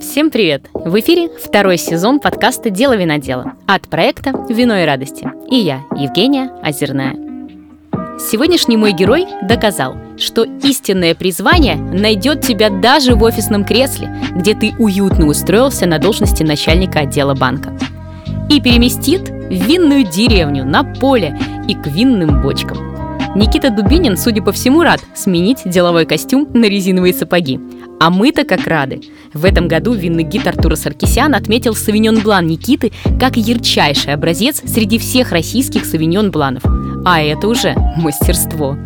Всем привет! В эфире второй сезон подкаста «Дело винодела» от проекта «Вино и радости». И я, Евгения Озерная. Сегодняшний мой герой доказал, что истинное призвание найдет тебя даже в офисном кресле, где ты уютно устроился на должности начальника отдела банка. И переместит в винную деревню, на поле и к винным бочкам. Никита Дубинин, судя по всему, рад сменить деловой костюм на резиновые сапоги. А мы-то как рады. В этом году винный гид Артура Саркисян отметил савиньон блан Никиты как ярчайший образец среди всех российских савиньон бланов. А это уже мастерство.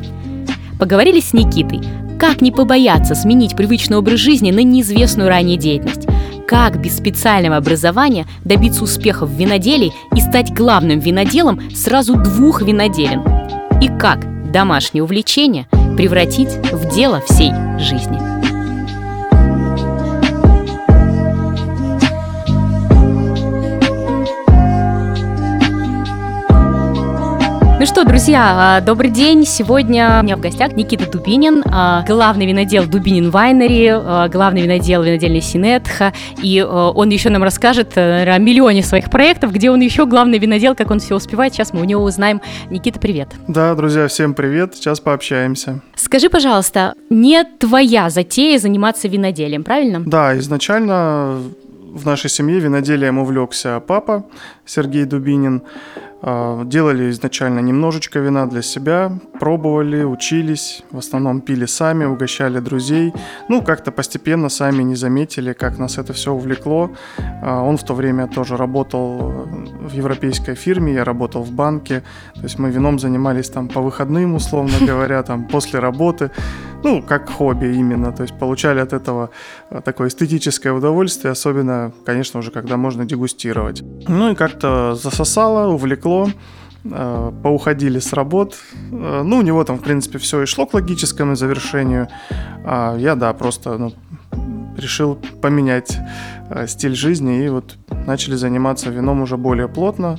Поговорили с Никитой, как не побояться сменить привычный образ жизни на неизвестную ранее деятельность, как без специального образования добиться успеха в виноделии и стать главным виноделом сразу двух виноделин, и как домашнее увлечение превратить в дело всей жизни. Ну что, друзья, а, добрый день. Сегодня у меня в гостях Никита Дубинин, а, главный винодел Дубинин Вайнери, а, главный винодел винодельной Синетха. И он еще нам расскажет э, о миллионе своих проектов, где он еще главный винодел, как он все успевает. Сейчас мы у него узнаем. Никита, привет. Да, друзья, всем привет. Сейчас пообщаемся. Скажи, пожалуйста, не твоя затея заниматься виноделием, правильно? Да, изначально в нашей семье виноделием увлекся папа Сергей Дубинин. А, делали изначально немножечко вина для себя, пробовали, учились, в основном пили сами, угощали друзей. Ну, как-то постепенно сами не заметили, как нас это все увлекло. А, он в то время тоже работал в европейской фирме, я работал в банке. То есть мы вином занимались там по выходным, условно говоря, там после работы. Ну, как хобби именно. То есть получали от этого а, такое эстетическое удовольствие, особенно, конечно, уже когда можно дегустировать. Ну и как-то засосало, увлекло э, поуходили с работ. Э, ну, у него там, в принципе, все и шло к логическому завершению. А я, да, просто ну, решил поменять э, стиль жизни и вот начали заниматься вином уже более плотно.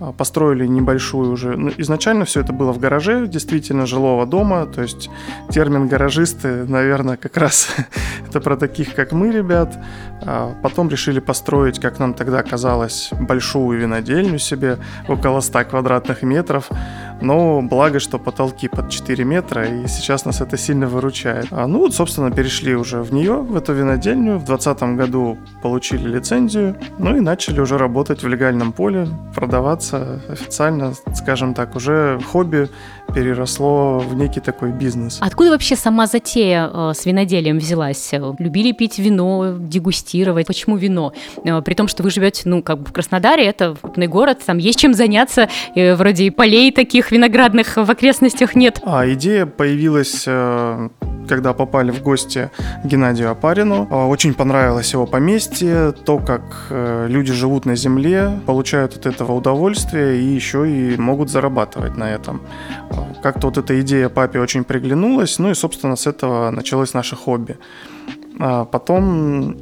А, построили небольшую уже... Ну, изначально все это было в гараже, действительно, жилого дома. То есть термин гаражисты, наверное, как раз это про таких, как мы, ребят. А потом решили построить, как нам тогда казалось, большую винодельню себе, около 100 квадратных метров. Но благо, что потолки под 4 метра, и сейчас нас это сильно выручает. А, ну вот, собственно, перешли уже в нее, в эту винодельню. В 2020 году получили лицензию, ну и начали уже работать в легальном поле, продаваться официально, скажем так, уже хобби переросло в некий такой бизнес. Откуда вообще сама затея э, с виноделием взялась? Любили пить вино, дегустировать? Почему вино? Э, при том, что вы живете, ну, как бы в Краснодаре, это крупный город, там есть чем заняться, э, вроде и полей таких виноградных в окрестностях нет. А идея появилась э, когда попали в гости Геннадию Апарину. А, очень понравилось его поместье, то, как э, люди живут на земле, получают от этого удовольствие и еще и могут зарабатывать на этом. А, как-то вот эта идея папе очень приглянулась, ну и, собственно, с этого началось наше хобби. А, потом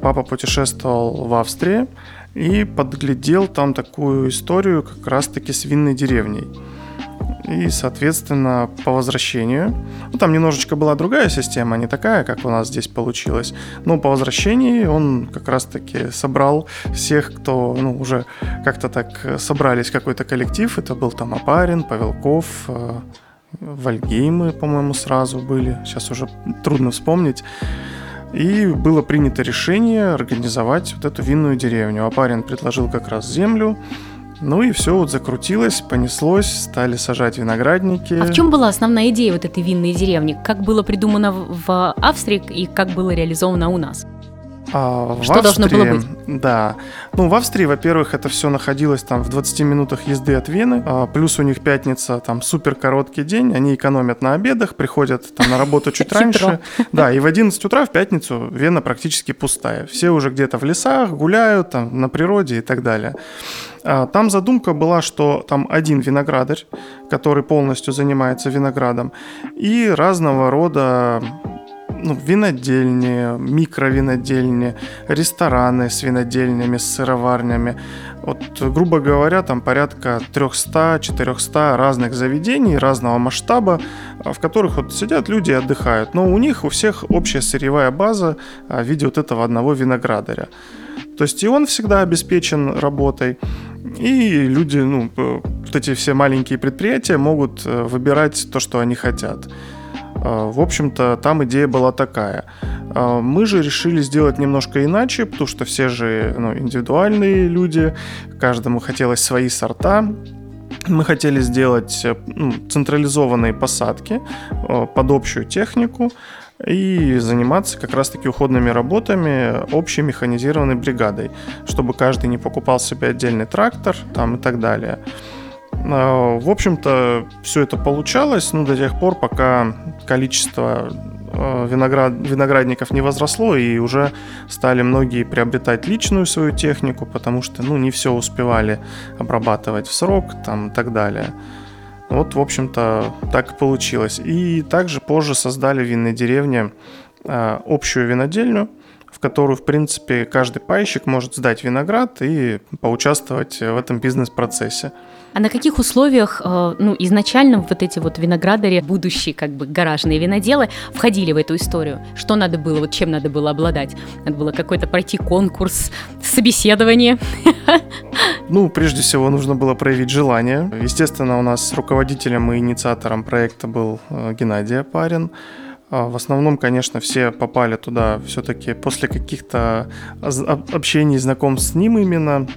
папа путешествовал в Австрии и подглядел там такую историю как раз-таки с винной деревней. И, соответственно, по возвращению, ну, там немножечко была другая система, не такая, как у нас здесь получилось, но по возвращении он как раз-таки собрал всех, кто, ну, уже как-то так собрались, какой-то коллектив, это был там Апарин, Павелков, э, Вальгеймы, по-моему, сразу были, сейчас уже трудно вспомнить. И было принято решение организовать вот эту винную деревню. Апарин предложил как раз землю, ну и все вот закрутилось, понеслось, стали сажать виноградники. А в чем была основная идея вот этой винной деревни? Как было придумано в Австрии и как было реализовано у нас? А, Что Австрии, должно было быть? Да. Ну, в Австрии, во-первых, это все находилось там в 20 минутах езды от Вены. А, плюс у них пятница, там супер короткий день. Они экономят на обедах, приходят там на работу чуть раньше. Да, и в 11 утра в пятницу Вена практически пустая. Все уже где-то в лесах гуляют, там на природе и так далее. А, там задумка была, что там один виноградарь, который полностью занимается виноградом, и разного рода ну, винодельни, микровинодельни, рестораны с винодельнями, с сыроварнями. Вот, грубо говоря, там порядка 300-400 разных заведений разного масштаба, в которых вот сидят люди и отдыхают. Но у них у всех общая сырьевая база в виде вот этого одного виноградаря. То есть и он всегда обеспечен работой, и люди, ну, вот эти все маленькие предприятия могут э, выбирать то, что они хотят. А, в общем-то, там идея была такая. А, мы же решили сделать немножко иначе, потому что все же ну, индивидуальные люди, каждому хотелось свои сорта. Мы хотели сделать э, ну, централизованные посадки э, под общую технику и заниматься как раз-таки уходными работами общей механизированной бригадой, чтобы каждый не покупал себе отдельный трактор там и так далее. А, в общем-то, все это получалось, ну, до тех пор, пока количество а, виноград, виноградников не возросло, и уже стали многие приобретать личную свою технику, потому что, ну, не все успевали обрабатывать в срок, там, и так далее. Вот, в общем-то, так и получилось. И также позже создали в винной деревне а, общую винодельню, в которую, в принципе, каждый пайщик может сдать виноград и поучаствовать в этом бизнес-процессе. А на каких условиях, э, ну, изначально вот эти вот виноградари, будущие как бы гаражные виноделы, входили в эту историю? Что надо было, вот чем надо было обладать? Надо было какой-то пройти конкурс, собеседование? Ну, прежде всего, нужно было проявить желание. Естественно, у нас руководителем и инициатором проекта был э, Геннадий Апарин. А, в основном, конечно, все попали туда все-таки после каких-то общений, знакомств с ним именно.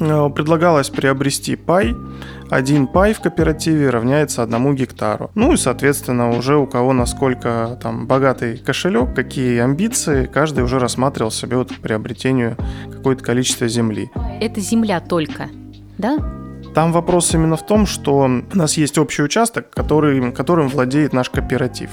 Э, предлагалось приобрести пай. Один пай в кооперативе равняется одному гектару. Ну и, соответственно, уже у кого насколько там богатый кошелек, какие амбиции, каждый уже рассматривал себе вот к приобретению какое-то количество земли. Это земля только, да? Там вопрос именно в том, что у нас есть общий участок, который, которым владеет наш кооператив.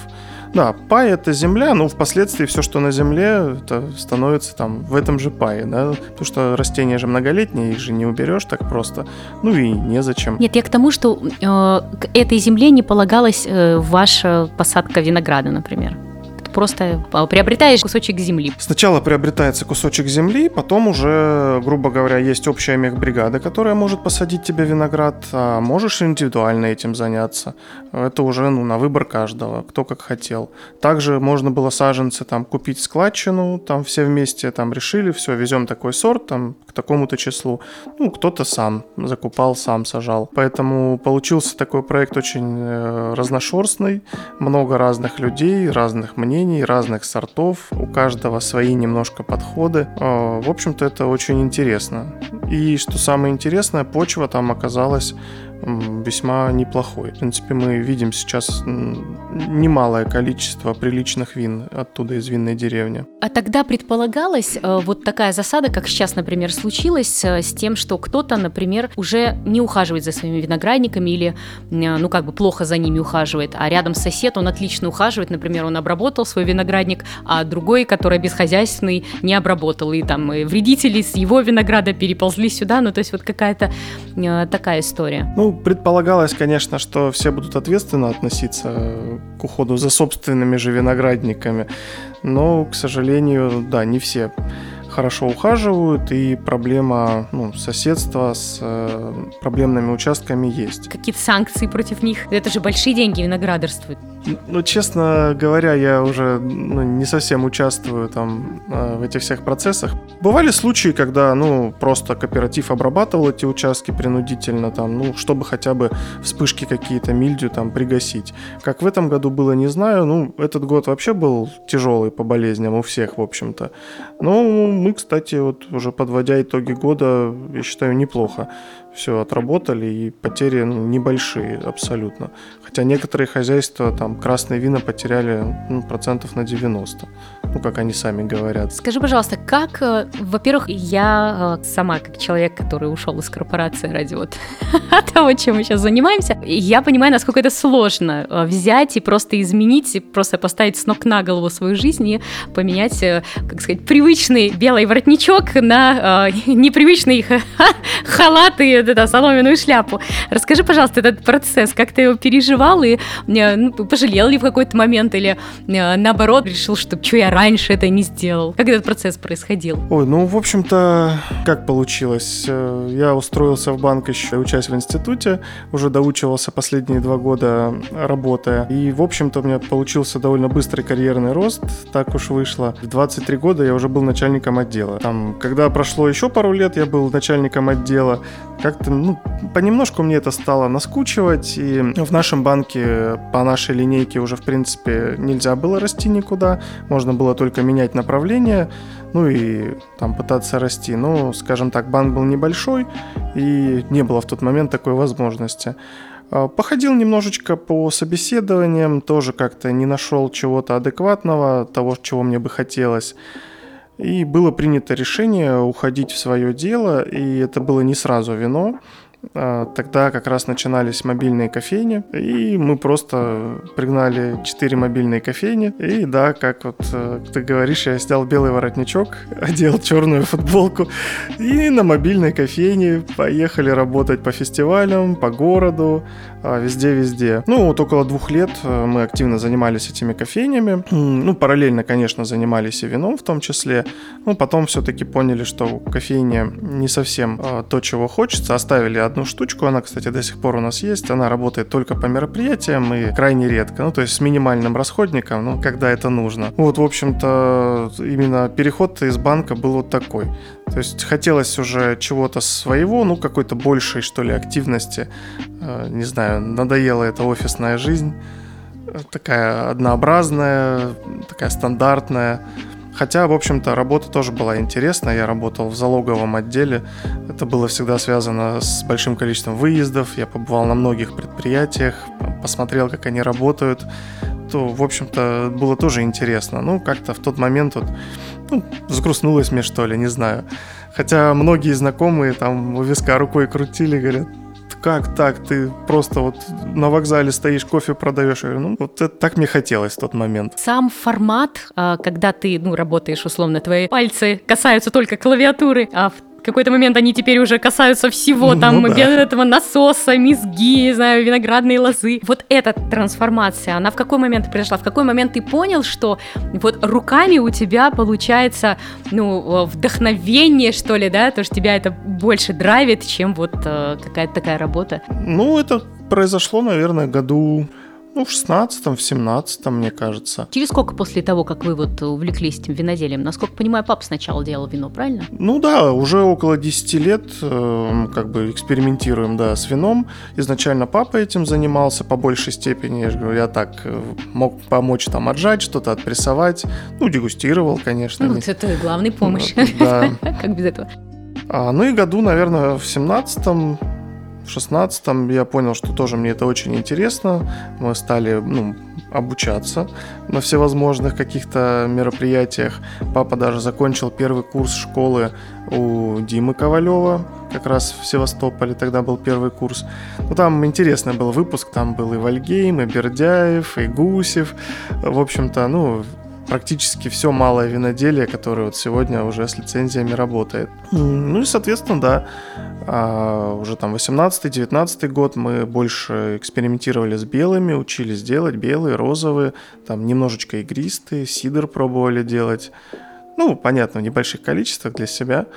Да, пай это земля, но впоследствии все, что на земле, это становится там в этом же пае, да, потому что растения же многолетние, их же не уберешь так просто, ну и незачем. Нет, я к тому, что э, к этой земле не полагалась э, ваша посадка винограда, например просто а, приобретаешь кусочек земли. Сначала приобретается кусочек земли, потом уже, грубо говоря, есть общая мехбригада, которая может посадить тебе виноград, а можешь индивидуально этим заняться. Это уже ну, на выбор каждого, кто как хотел. Также можно было саженцы там купить складчину, там все вместе там решили, все, везем такой сорт там такому-то числу. Ну, кто-то сам закупал, сам сажал. Поэтому получился такой проект очень э, разношерстный, много разных людей, разных мнений, разных сортов, у каждого свои немножко подходы. А, в общем-то, это очень интересно. И что самое интересное, почва там оказалась весьма неплохой. В принципе, мы видим сейчас немалое количество приличных вин оттуда из винной деревни. А тогда предполагалась э, вот такая засада, как сейчас, например, случилось, э, с тем, что кто-то, например, уже не ухаживает за своими виноградниками или, э, ну, как бы плохо за ними ухаживает, а рядом сосед, он отлично ухаживает, например, он обработал свой виноградник, а другой, который бесхозяйственный, не обработал, и там вредители с его винограда переползли сюда, ну, то есть вот какая-то такая история. Ну, предполагалось, конечно, что все будут ответственно относиться к уходу за собственными же виноградниками, но, к сожалению, да, не все хорошо ухаживают, и проблема ну, соседства с э, проблемными участками есть. Какие-то санкции против них? Это же большие деньги виноградарствуют. Ну, честно говоря, я уже ну, не совсем участвую там э, в этих всех процессах. Бывали случаи, когда, ну, просто кооператив обрабатывал эти участки принудительно, там, ну, чтобы хотя бы вспышки какие-то мильдю там пригасить. Как в этом году было, не знаю. Ну, этот год вообще был тяжелый по болезням у всех, в общем-то. Но мы, кстати, вот уже подводя итоги года, я считаю, неплохо все отработали, и потери ну, небольшие абсолютно. Хотя некоторые хозяйства, там, красные вина потеряли ну, процентов на 90. То ну, как они сами говорят. Скажи, пожалуйста, как, э, во-первых, я э, сама, как человек, который ушел из корпорации ради вот того, чем мы сейчас занимаемся, я понимаю, насколько это сложно э, взять и просто изменить, и просто поставить с ног на голову свою жизнь и поменять, как сказать, привычный белый воротничок на непривычный халат и да, соломенную шляпу. Расскажи, пожалуйста, этот процесс, как ты его переживал и ну, пожалел ли в какой-то момент или наоборот решил, что что я раньше это не сделал? Как этот процесс происходил? Ой, ну, в общем-то, как получилось? Э, я устроился в банк еще, учась в институте, уже доучивался последние два года работая. И, в общем-то, у меня получился довольно быстрый карьерный рост, так уж вышло. В 23 года я уже был начальником отдела. Там, когда прошло еще пару лет, я был начальником отдела. Как-то, ну, понемножку мне это стало наскучивать, и в нашем банке по нашей линейке уже, в принципе, нельзя было расти никуда, можно было только менять направление, ну и там пытаться расти. Но, скажем так, банк был небольшой, и не было в тот момент такой возможности. А, походил немножечко по собеседованиям, тоже как-то не нашел чего-то адекватного, того, чего мне бы хотелось. И было принято решение уходить в свое дело, и это было не сразу вино. А, тогда как раз начинались мобильные кофейни, и мы просто пригнали 4 мобильные кофейни. И да, как вот э, ты говоришь, я снял белый воротничок, одел черную футболку, и на мобильной кофейне поехали работать по фестивалям, по городу, везде-везде. Ну, вот около двух лет э, мы активно занимались этими кофейнями. Ну, параллельно, конечно, занимались и вином в том числе. Ну, потом все-таки поняли, что кофейня не совсем а, то, чего хочется. Оставили одну штучку, она, кстати, до сих пор у нас есть. Она работает только по мероприятиям и крайне редко. Ну, то есть с минимальным расходником, ну, когда это нужно. Вот, в общем-то, именно переход из банка был вот такой. То есть хотелось уже чего-то своего, ну, какой-то большей, что ли, активности. Э, не знаю, надоела эта офисная жизнь. Такая однообразная, такая стандартная. Хотя, в общем-то, работа тоже была интересная. Я работал в залоговом отделе. Это было всегда связано с большим количеством выездов. Я побывал на многих предприятиях, посмотрел, как они работают. То, в общем-то, было тоже интересно. Ну, как-то в тот момент вот, ну, сгрустнулось мне, что ли, не знаю. Хотя многие знакомые там у виска рукой крутили, говорят, как так, ты просто вот на вокзале стоишь, кофе продаешь. Ну, вот это так мне хотелось в тот момент. Сам формат, а, когда ты, ну, работаешь, условно, твои пальцы касаются только клавиатуры, а в какой-то момент они теперь уже касаются всего, ну, там, ну, да. этого насоса, мизги, не знаю, виноградные лозы. Вот эта трансформация, она в какой момент произошла? В какой момент ты понял, что вот руками у тебя получается, ну, вдохновение, что ли, да, то, что тебя это больше драйвит, чем вот э, какая-то такая работа? Ну, это произошло, наверное, году ну, в 16-м, в 17-м, мне кажется. Через сколько после того, как вы вот увлеклись этим виноделием? Насколько понимаю, папа сначала делал вино, правильно? Ну да, уже около 10 лет э, как бы экспериментируем, да, с вином. Изначально папа этим занимался по большей степени. Я же говорю, я так э, мог помочь там отжать, что-то отпрессовать. Ну, дегустировал, конечно. Ну, это главный помощь. Да. Как без этого? А, ну и году, наверное, в 17-м в шестнадцатом я понял, что тоже мне это очень интересно. Мы стали ну, обучаться на всевозможных каких-то мероприятиях. Папа даже закончил первый курс школы у Димы Ковалева, как раз в Севастополе тогда был первый курс. Ну, там интересный был выпуск, там был и Вальгейм, и Бердяев, и Гусев. В общем-то, ну, практически все малое виноделие, которое вот сегодня уже с лицензиями работает. Ну и, соответственно, да, а уже там 18-19 год мы больше экспериментировали с белыми, учились делать белые, розовые, там немножечко игристые, сидр пробовали делать. Ну, понятно, в небольших количествах для себя.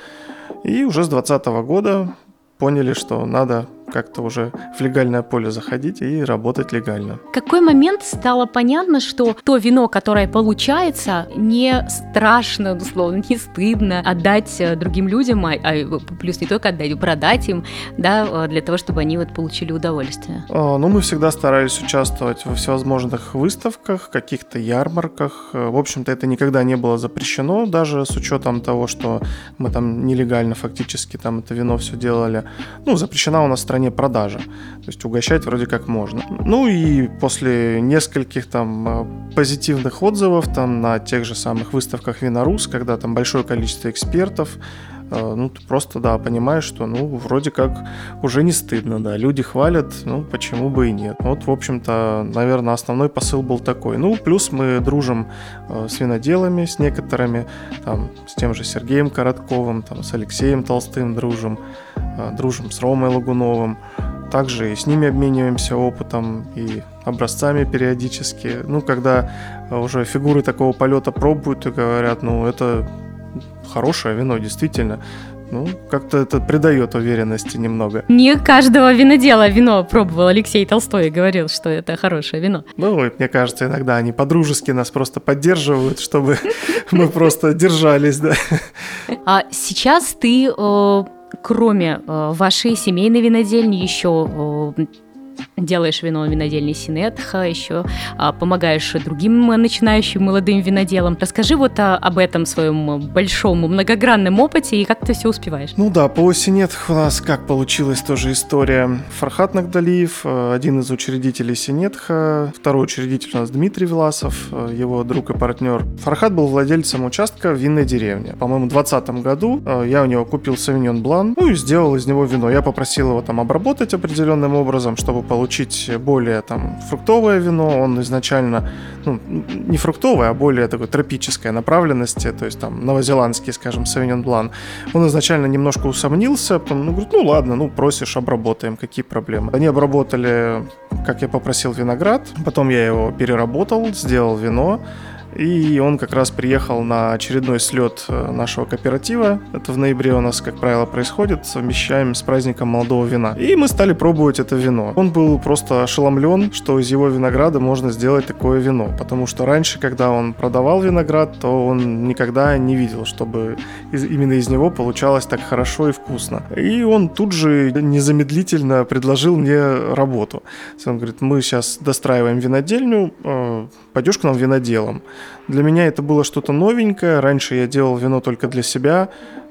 И уже с 2020 года поняли, что надо как-то уже в легальное поле заходить и работать легально. В какой момент стало понятно, что то вино, которое получается, не страшно, условно, не стыдно отдать э, другим людям, а, а плюс не только отдать, продать им, да, э, для того, чтобы они вот получили удовольствие? А, ну, мы всегда старались участвовать во всевозможных выставках, каких-то ярмарках. Э, в общем-то, это никогда не было запрещено, даже с учетом того, что мы там нелегально фактически там это вино все делали. Ну, запрещена у нас розница стороне продажи. То есть угощать вроде как можно. Ну и после нескольких там э, позитивных отзывов там на тех же самых выставках Винорус, когда там большое количество экспертов, э, ну, ты просто, да, понимаешь, что, ну, вроде как уже не стыдно, да, люди хвалят, ну, почему бы и нет. Вот, в общем-то, наверное, основной посыл был такой. Ну, плюс мы дружим э, с виноделами, с некоторыми, там, с тем же Сергеем Коротковым, там, с Алексеем Толстым дружим, дружим с Ромой Лагуновым, также и с ними обмениваемся опытом и образцами периодически. Ну, когда уже фигуры такого полета пробуют и говорят, ну, это хорошее вино, действительно. Ну, как-то это придает уверенности немного. Не каждого винодела вино пробовал Алексей Толстой и говорил, что это хорошее вино. Ну, мне кажется, иногда они по-дружески нас просто поддерживают, чтобы мы просто держались, да. А сейчас ты э, кроме э, вашей семейной винодельни еще э, делаешь вино винодельни Синетха, еще а, помогаешь другим начинающим молодым виноделам. Расскажи вот а, об этом своем большом многогранном опыте и как ты все успеваешь. Ну да, по Синетх у нас как получилась тоже история. Фархат Нагдалиев, э, один из учредителей Синетха, второй учредитель у нас Дмитрий Власов, э, его друг и партнер. Фархат был владельцем участка в винной деревне. По-моему, в 2020 году э, я у него купил Савиньон Блан, ну и сделал из него вино. Я попросил его там обработать определенным образом, чтобы получить более там фруктовое вино, он изначально, ну, не фруктовое, а более такой тропической направленности, то есть там новозеландский, скажем, Sauvignon Блан, он изначально немножко усомнился, потом, ну, говорит, ну ладно, ну просишь, обработаем, какие проблемы. Они обработали, как я попросил, виноград, потом я его переработал, сделал вино, и он как раз приехал на очередной слет э, нашего кооператива. Это в ноябре у нас, как правило, происходит. Совмещаем с праздником молодого вина. И мы стали пробовать это вино. Он был просто ошеломлен, что из его винограда можно сделать такое вино. Потому что раньше, когда он продавал виноград, то он никогда не видел, чтобы из, именно из него получалось так хорошо и вкусно. И он тут же незамедлительно предложил мне работу. Он говорит, мы сейчас достраиваем винодельню, э, пойдешь к нам виноделом. Для меня это было что-то новенькое. Раньше я делал вино только для себя,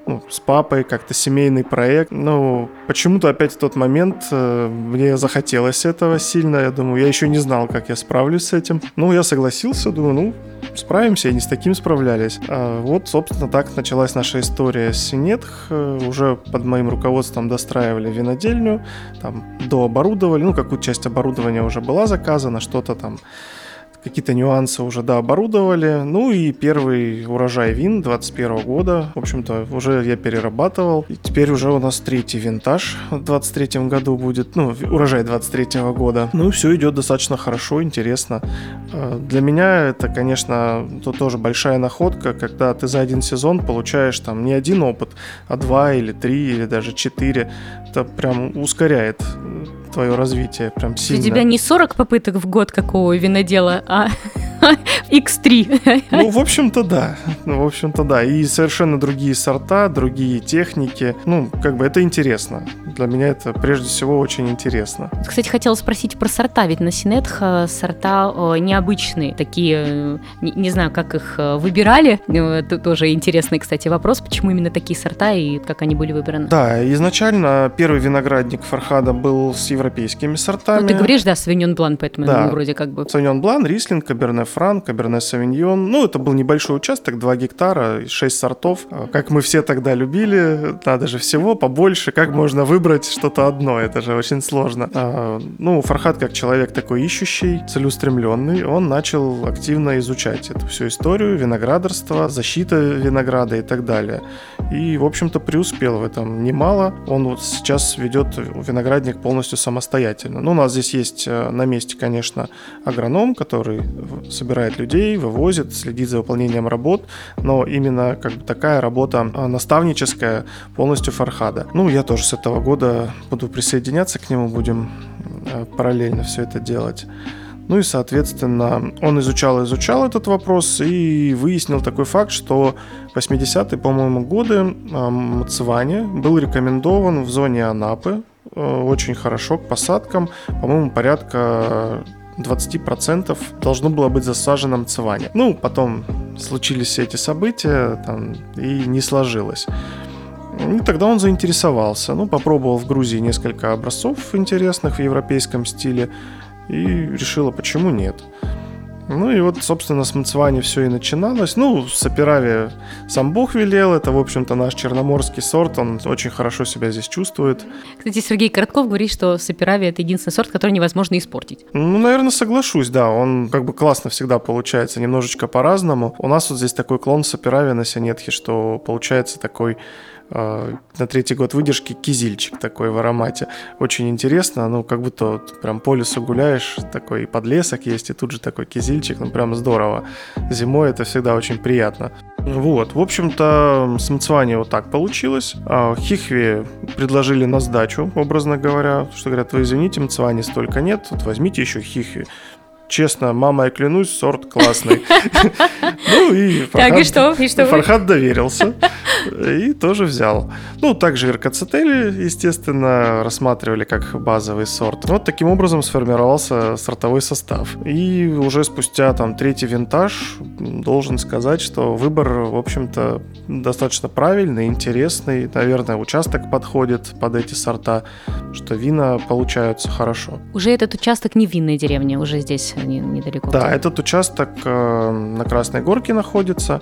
ну, с папой, как-то семейный проект. Но почему-то опять в тот момент э, мне захотелось этого сильно. Я думаю, я еще не знал, как я справлюсь с этим. Ну, я согласился, думаю, ну, справимся, и не с таким справлялись. А вот, собственно, так началась наша история с Синетх. Э, уже под моим руководством достраивали винодельню, там, дооборудовали. Ну, какую часть оборудования уже была заказана, что-то там какие-то нюансы уже дооборудовали. Ну и первый урожай вин 21 года, в общем-то, уже я перерабатывал. И теперь уже у нас третий винтаж в 23 году будет, ну, урожай 23 года. Ну и все идет достаточно хорошо, интересно. А, для меня это, конечно, то тоже большая находка, когда ты за один сезон получаешь там не один опыт, а два или три или даже четыре. Это прям ускоряет твое развитие прям сильно. У тебя не 40 попыток в год какого винодела, а X3. Ну, в общем-то, да. Ну, в общем-то, да. И совершенно другие сорта, другие техники. Ну, как бы это интересно. Для меня это прежде всего очень интересно. Кстати, хотела спросить про сорта. Ведь на Синетх сорта необычные. Такие, э, не, не знаю, как их э, выбирали. Это тоже интересный, кстати, вопрос. Почему именно такие сорта и как они были выбраны? Да, изначально первый виноградник Фархада был с европейскими сортами. Ну, ты говоришь, да, Савиньон Блан, поэтому да. вроде как бы... Савиньон Блан, Рислинг, Каберне Фран, Каберне Савиньон. Ну, это был небольшой участок, 2 гектара, 6 сортов. Как мы все тогда любили, надо же всего побольше. Как можно выбрать что-то одно? Это же очень сложно. А, ну, Фархат, как человек такой ищущий, целеустремленный, он начал активно изучать эту всю историю, виноградарство, защита винограда и так далее. И, в общем-то, преуспел в этом немало. Он вот сейчас ведет виноградник полностью самостоятельно. Ну, у нас здесь есть э, на месте, конечно, агроном, который собирает людей, вывозит, следит за выполнением работ, но именно как бы такая работа а, наставническая полностью Фархада. Ну, я тоже с этого года буду присоединяться к нему, будем э, параллельно все это делать. Ну и, соответственно, он изучал изучал этот вопрос и выяснил такой факт, что 80-е, по-моему, годы Мацевани был рекомендован в зоне Анапы э, очень хорошо к посадкам, по-моему, порядка 20% должно было быть засажено мцевание. Ну, потом случились все эти события, там, и не сложилось. И тогда он заинтересовался. Ну, попробовал в Грузии несколько образцов интересных в европейском стиле и решила, почему нет. Ну и вот, собственно, с Мацвани все и начиналось. Ну, с Сапирави сам Бог велел, это, в общем-то, наш черноморский сорт, он очень хорошо себя здесь чувствует. Кстати, Сергей Коротков говорит, что Сапирави – это единственный сорт, который невозможно испортить. Ну, наверное, соглашусь, да, он как бы классно всегда получается, немножечко по-разному. У нас вот здесь такой клон Сапирави на Синетхе, что получается такой на третий год выдержки кизильчик такой в аромате. Очень интересно, ну, как будто вот прям по лесу гуляешь, такой подлесок есть, и тут же такой кизильчик, ну, прям здорово. Зимой это всегда очень приятно. Вот, в общем-то, с Мцвани вот так получилось. А, Хихви предложили на сдачу, образно говоря, что говорят, вы извините, Мцвани столько нет, вот возьмите еще Хихви. Честно, мама, я клянусь, сорт классный. Ну и Так, и что? И что Фархад доверился и тоже взял. Ну, также РКЦТЛ, естественно, рассматривали как базовый сорт. Вот таким образом сформировался сортовой состав. И уже спустя там третий винтаж должен сказать, что выбор, в общем-то, достаточно правильный, интересный. Наверное, участок подходит под эти сорта, что вина получаются хорошо. Уже этот участок не в винной деревне, уже здесь недалеко. Да, этот участок э, на Красной Горке находится.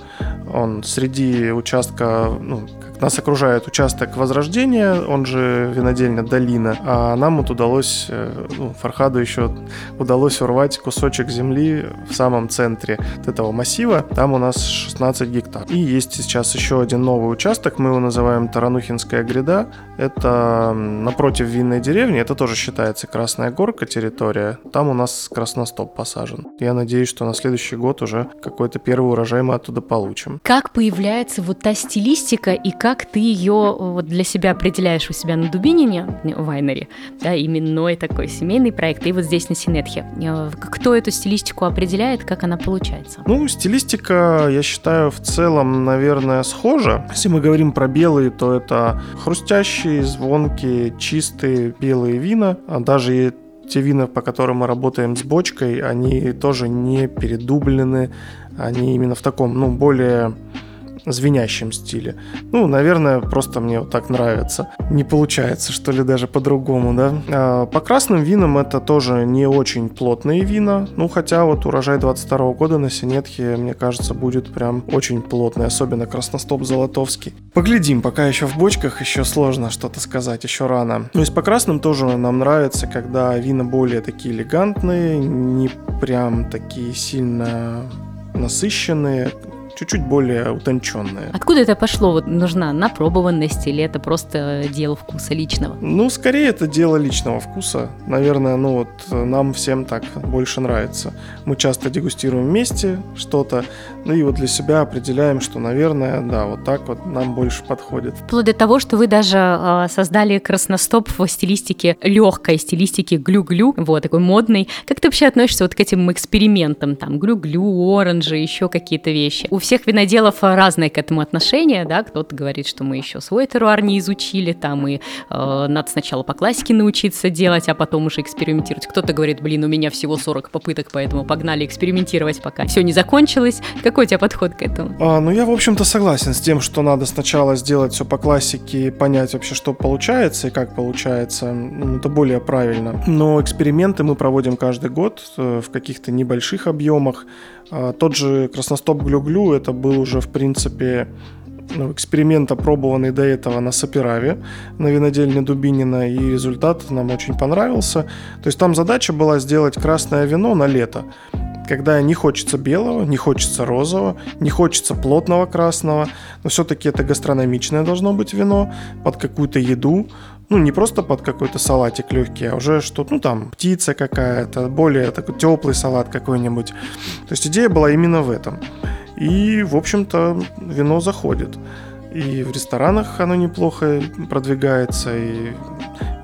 Он среди участка, ну, нас окружает участок Возрождения, он же винодельня Долина. А нам вот удалось, э, ну, Фархаду еще удалось урвать кусочек земли в самом центре этого массива. Там у нас 16 гектар. И есть сейчас еще один новый участок, мы его называем Таранухинская гряда. Это напротив винной деревни, это тоже считается Красная Горка территория. Там у нас красностоп посажен. Я надеюсь, что на следующий год уже какой-то первый урожай мы оттуда получим. Как появляется вот та стилистика и как ты ее вот для себя определяешь у себя на Дубинине, в Вайнере, да, именной такой семейный проект, и вот здесь на Синетхе. Э, кто эту стилистику определяет, как она получается? Ну, стилистика, я считаю, в целом, наверное, схожа. Если мы говорим про белые, то это хрустящие, звонкие, чистые белые вина, а даже те вина, по которым мы работаем с бочкой, они тоже не передублены, они именно в таком, ну, более звенящем стиле. Ну, наверное, просто мне вот так нравится. Не получается, что ли, даже по-другому, да. А по красным винам это тоже не очень плотные вина. Ну, хотя вот урожай 22 года на Синетхе, мне кажется, будет прям очень плотный, особенно красностоп золотовский. Поглядим, пока еще в бочках, еще сложно что-то сказать, еще рано. Ну, и по красным тоже нам нравится, когда вина более такие элегантные, не прям такие сильно насыщенные, чуть-чуть более утонченная. Откуда это пошло? Вот нужна напробованность или это просто дело вкуса личного? Ну, скорее это дело личного вкуса. Наверное, ну вот нам всем так больше нравится. Мы часто дегустируем вместе что-то, ну и вот для себя определяем, что, наверное, да, вот так вот нам больше подходит. Вплоть до того, что вы даже э, создали красностоп в стилистике легкой стилистике глю-глю, вот такой модный. Как ты вообще относишься вот к этим экспериментам, там глю-глю, оранжи, еще какие-то вещи? У всех виноделов разное к этому отношение, да, кто-то говорит, что мы еще свой теруар не изучили, там и э, надо сначала по классике научиться делать, а потом уже экспериментировать. Кто-то говорит, блин, у меня всего 40 попыток, поэтому погнали экспериментировать, пока все не закончилось. Какой у тебя подход к этому? А, ну, я, в общем-то, согласен с тем, что надо сначала сделать все по классике, понять вообще, что получается и как получается. Ну, это более правильно. Но эксперименты мы проводим каждый год э, в каких-то небольших объемах. А, тот же красностоп глю-глю, это был уже, в принципе, ну, эксперимент, опробованный до этого на Сапераве, на винодельне Дубинина, и результат нам очень понравился. То есть там задача была сделать красное вино на лето, когда не хочется белого, не хочется розового, не хочется плотного красного, но все-таки это гастрономичное должно быть вино под какую-то еду, ну, не просто под какой-то салатик легкий, а уже что-то, ну, там, птица какая-то, более такой теплый салат какой-нибудь. То есть идея была именно в этом. И, в общем-то, вино заходит. И в ресторанах оно неплохо продвигается, и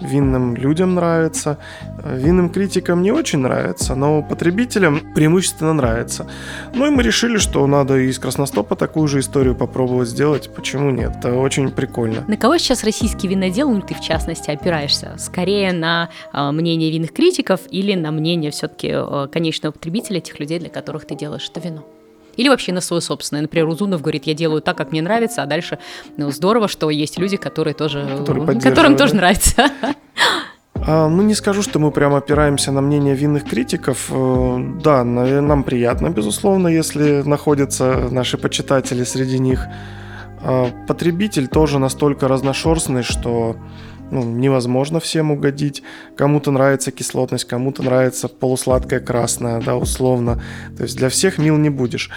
винным людям нравится. Винным критикам не очень нравится, но потребителям преимущественно нравится. Ну и мы решили, что надо из Красностопа такую же историю попробовать сделать. Почему нет? Это очень прикольно. На кого сейчас российский винодел, ну ты в частности, опираешься? Скорее на э, мнение винных критиков или на мнение все-таки э, конечного потребителя, тех людей, для которых ты делаешь это вино? Или вообще на свое собственное. Например, Узунов говорит, я делаю так, как мне нравится, а дальше ну, здорово, что есть люди, которые тоже, которые которым тоже нравится. А, ну, не скажу, что мы прямо опираемся на мнение винных критиков. Э, да, нам приятно, безусловно, если находятся наши почитатели среди них. А, потребитель тоже настолько разношерстный, что ну, невозможно всем угодить. Кому-то нравится кислотность, кому-то нравится полусладкая красная, да, условно. То есть для всех мил не будешь.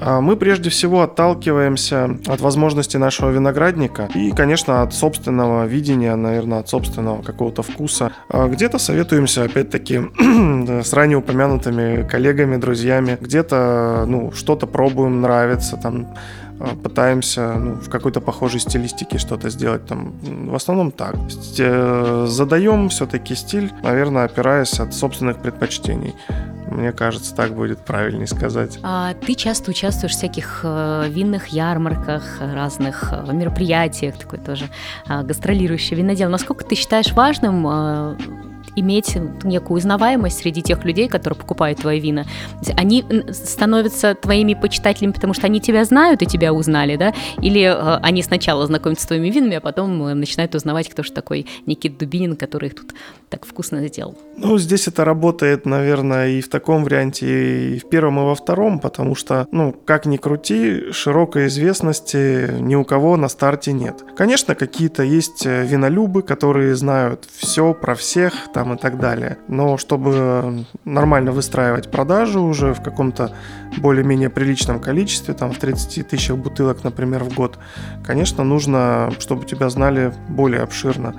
А мы прежде всего отталкиваемся от возможности нашего виноградника и, конечно, от собственного видения, наверное, от собственного какого-то вкуса. А где-то советуемся, опять-таки, с ранее упомянутыми коллегами, друзьями. Где-то, ну, что-то пробуем, нравится, там, пытаемся ну, в какой-то похожей стилистике что-то сделать. Там, в основном так. Э, задаем все-таки стиль, наверное, опираясь от собственных предпочтений. Мне кажется, так будет правильнее сказать. А ты часто участвуешь в всяких э, винных ярмарках, разных э, мероприятиях, такой тоже э, гастролирующий винодел. Насколько ты считаешь важным иметь некую узнаваемость среди тех людей, которые покупают твои вина. Они становятся твоими почитателями, потому что они тебя знают и тебя узнали, да? Или э, они сначала знакомятся с твоими винами, а потом э, начинают узнавать, кто же такой Никит Дубинин, который их тут так вкусно сделал. Ну, здесь это работает, наверное, и в таком варианте, и в первом, и во втором, потому что, ну, как ни крути, широкой известности ни у кого на старте нет. Конечно, какие-то есть э, винолюбы, которые знают все про всех, там, там и так далее. Но чтобы нормально выстраивать продажу уже в каком-то более-менее приличном количестве, там в 30 тысячах бутылок, например, в год, конечно, нужно, чтобы тебя знали более обширно.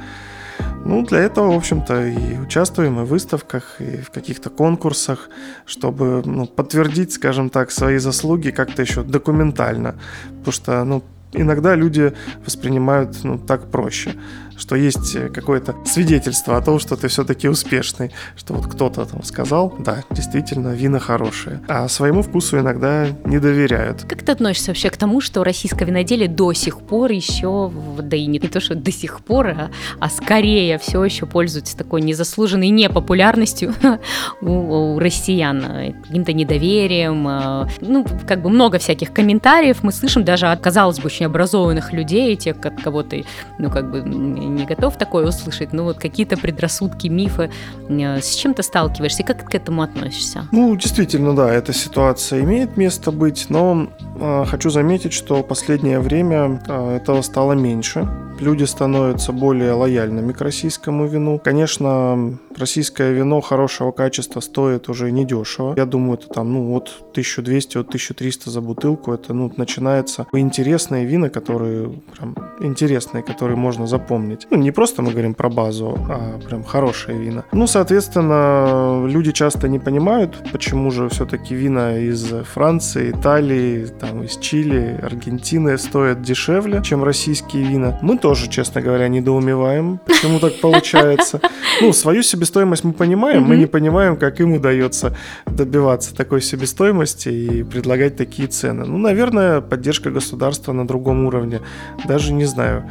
Ну, для этого, в общем-то, и участвуем и в выставках, и в каких-то конкурсах, чтобы ну, подтвердить, скажем так, свои заслуги как-то еще документально. Потому что, ну, иногда люди воспринимают ну, так проще что есть э, какое-то свидетельство о том, что ты все-таки успешный, что вот кто-то там сказал, да, действительно, вина хорошие, а своему вкусу иногда не доверяют. Как ты относишься вообще к тому, что российское виноделие до сих пор еще, да и не, то, что до сих пор, а, а скорее все еще пользуется такой незаслуженной непопулярностью у, у россиян, каким-то недоверием, а, ну, как бы много всяких комментариев мы слышим даже от, казалось бы, очень образованных людей, тех, от кого ты, ну, как бы не готов такое услышать, но вот какие-то предрассудки, мифы, э, с чем ты сталкиваешься как ты к этому относишься? Ну, действительно, да, эта ситуация имеет место быть, но э, хочу заметить, что последнее время э, этого стало меньше. Люди становятся более лояльными к российскому вину. Конечно, российское вино хорошего качества стоит уже недешево. Я думаю, это там, ну, от 1200, от 1300 за бутылку. Это, ну, начинается интересные вина, которые прям интересные, которые можно запомнить. Ну, не просто мы говорим про базу, а прям хорошие вина. Ну, соответственно, люди часто не понимают, почему же все-таки вина из Франции, Италии, там, из Чили, Аргентины стоят дешевле, чем российские вина. Мы тоже, честно говоря, недоумеваем, почему так получается. Ну, свою себестоимость мы понимаем, мы не понимаем, как им удается добиваться такой себестоимости и предлагать такие цены. Ну, наверное, поддержка государства на другом уровне. Даже не знаю.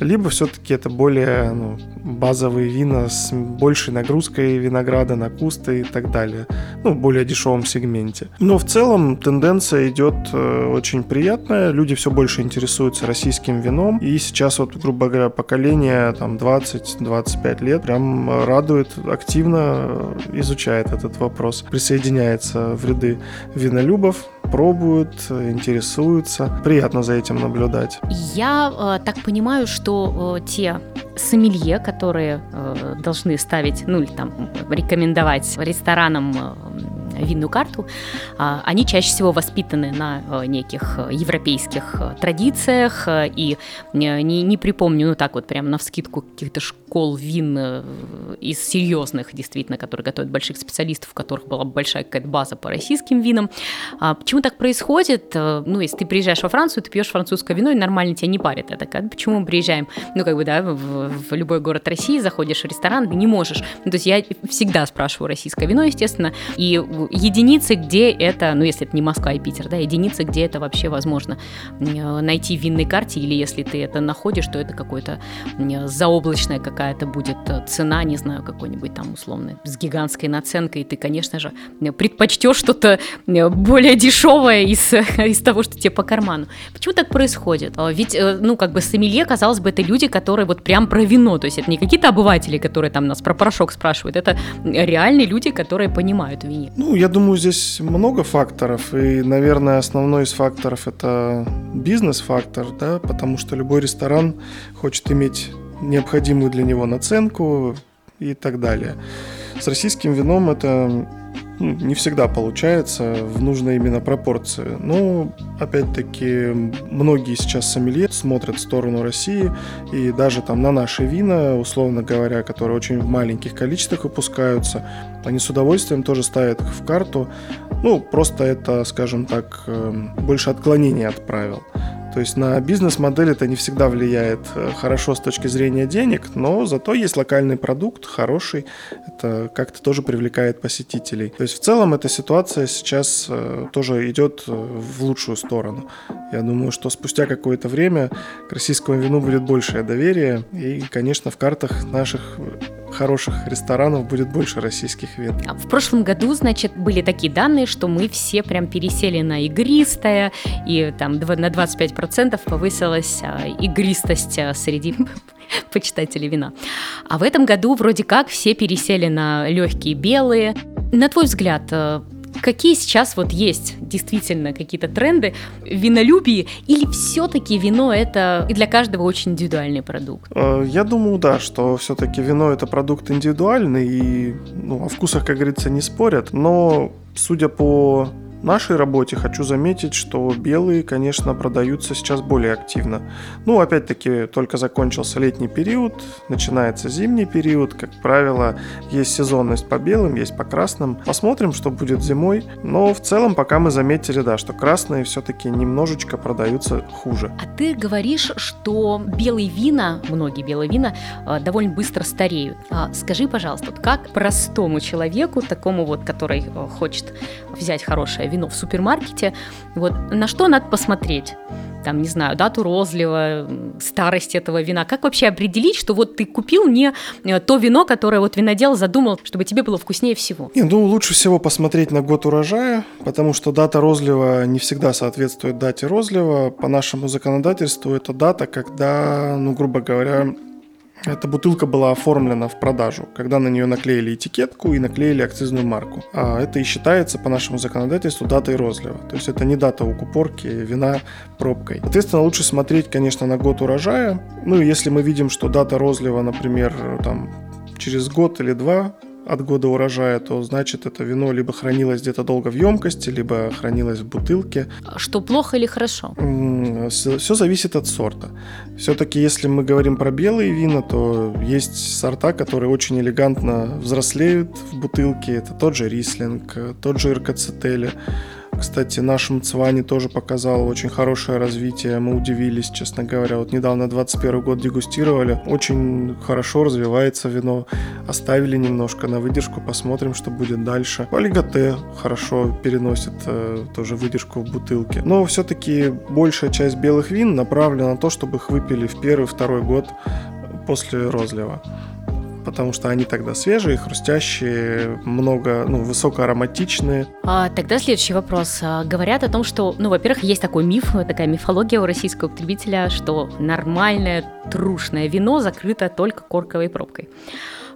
Либо все-таки это более ну, базовые вина с большей нагрузкой винограда на кусты и так далее. Ну, в более дешевом сегменте. Но в целом тенденция идет э, очень приятная. Люди все больше интересуются российским вином. И сейчас вот, грубо говоря, поколение там 20-25 лет прям радует, активно изучает этот вопрос. Присоединяется в ряды винолюбов, пробуют, интересуются. Приятно за этим наблюдать. Я э, так понимаю, что э, те сомелье, которые э, должны ставить, ну или там рекомендовать ресторанам э, винную карту, а, они чаще всего воспитаны на э, неких э, европейских э, традициях, и не, не припомню, ну так вот прям на вскидку каких-то школ вин из серьезных, действительно, которые готовят больших специалистов, у которых была большая какая-то база по российским винам. А почему так происходит? Ну, если ты приезжаешь во Францию, ты пьешь французское вино, и нормально тебя не парит. Это как, почему мы приезжаем, ну, как бы, да, в, в любой город России, заходишь в ресторан, ты не можешь. Ну, то есть я всегда спрашиваю российское вино, естественно, и единицы, где это, ну если это не Москва и Питер, да, единицы, где это вообще возможно найти в винной карте, или если ты это находишь, то это какой-то заоблачная какая-то будет цена, не знаю, какой-нибудь там условно с гигантской наценкой, и ты, конечно же, предпочтешь что-то более дешевое из, из того, что тебе по карману. Почему так происходит? А ведь, э, ну, как бы сомелье, казалось бы, это люди, которые вот прям про вино, то есть это не какие-то обыватели, которые там нас про порошок спрашивают, это реальные люди, которые понимают вине. Ну, я думаю, здесь много факторов, и, наверное, основной из факторов это бизнес-фактор, да, потому что любой ресторан хочет иметь необходимую для него наценку и так далее. С российским вином это не всегда получается в нужной именно пропорции. Но, опять-таки, многие сейчас сомелье смотрят в сторону России, и даже там на наши вина, условно говоря, которые очень в маленьких количествах выпускаются, они с удовольствием тоже ставят их в карту. Ну, просто это, скажем так, эм, больше отклонение от правил. То есть на бизнес-модель это не всегда влияет э, хорошо с точки зрения денег, но зато есть локальный продукт, хороший, это как-то тоже привлекает посетителей. То есть в целом эта ситуация сейчас э, тоже идет э, в лучшую сторону. Я думаю, что спустя какое-то время к российскому вину будет большее доверие, и, конечно, в картах наших хороших ресторанов будет больше российских вин. А в прошлом году, значит, были такие данные, что мы все прям пересели на игристое, и там на 25% повысилась а, игристость а, среди почитателей вина. А в этом году вроде как все пересели на легкие белые. На твой взгляд, Какие сейчас вот есть действительно какие-то тренды в винолюбии, или все-таки вино это для каждого очень индивидуальный продукт? Э, я думаю, да, что все-таки вино это продукт индивидуальный, и ну, о вкусах, как говорится, не спорят, но судя по нашей работе хочу заметить, что белые, конечно, продаются сейчас более активно. Ну, опять-таки, только закончился летний период, начинается зимний период. Как правило, есть сезонность по белым, есть по красным. Посмотрим, что будет зимой. Но в целом пока мы заметили, да, что красные все-таки немножечко продаются хуже. А ты говоришь, что белые вина, многие белые вина, э, довольно быстро стареют. А скажи, пожалуйста, как простому человеку, такому вот, который э, хочет взять хорошее вино в супермаркете, вот на что надо посмотреть? там, не знаю, дату розлива, старость этого вина. Как вообще определить, что вот ты купил не э, то вино, которое вот винодел задумал, чтобы тебе было вкуснее всего? Не, ну, лучше всего посмотреть на год урожая, потому что дата розлива не всегда соответствует дате розлива. По нашему законодательству это дата, когда, ну, грубо говоря, эта бутылка была оформлена в продажу, когда на нее наклеили этикетку и наклеили акцизную марку. А это и считается по нашему законодательству датой розлива. То есть это не дата укупорки вина пробкой. Соответственно, лучше смотреть, конечно, на год урожая. Ну, если мы видим, что дата розлива, например, там через год или два от года урожая, то значит это вино либо хранилось где-то долго в емкости, либо хранилось в бутылке. Что плохо или хорошо? Все зависит от сорта. Все-таки, если мы говорим про белые вина, то есть сорта, которые очень элегантно взрослеют в бутылке. Это тот же рислинг, тот же иркацетели. Кстати, наш Мцвани тоже показал очень хорошее развитие. Мы удивились, честно говоря. Вот недавно 21 год дегустировали. Очень хорошо развивается вино. Оставили немножко на выдержку, посмотрим, что будет дальше. Олиготе хорошо переносит э, тоже выдержку в бутылке. Но все-таки большая часть белых вин направлена на то, чтобы их выпили в первый-второй год после розлива потому что они тогда свежие, хрустящие, много, ну, высокоароматичные. А, тогда следующий вопрос. А, говорят о том, что, ну, во-первых, есть такой миф, такая мифология у российского потребителя, что нормальное трушное вино закрыто только корковой пробкой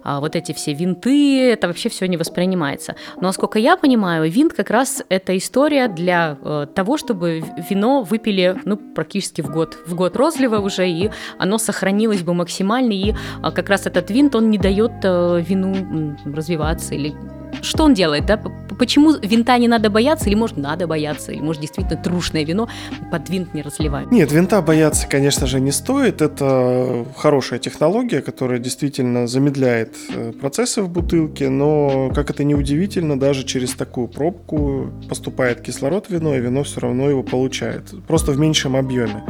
вот эти все винты, это вообще все не воспринимается. Но, насколько я понимаю, винт как раз это история для э, того, чтобы вино выпили, ну, практически в год, в год розлива уже, и оно сохранилось бы максимально, и э, как раз этот винт, он не дает э, вину развиваться или что он делает, да? Почему винта не надо бояться, или может надо бояться, или может действительно трушное вино под винт не разливать? Нет, винта бояться, конечно же, не стоит. Это хорошая технология, которая действительно замедляет э, процессы в бутылке, но, как это не удивительно, даже через такую пробку поступает кислород в вино, и вино все равно его получает, просто в меньшем объеме.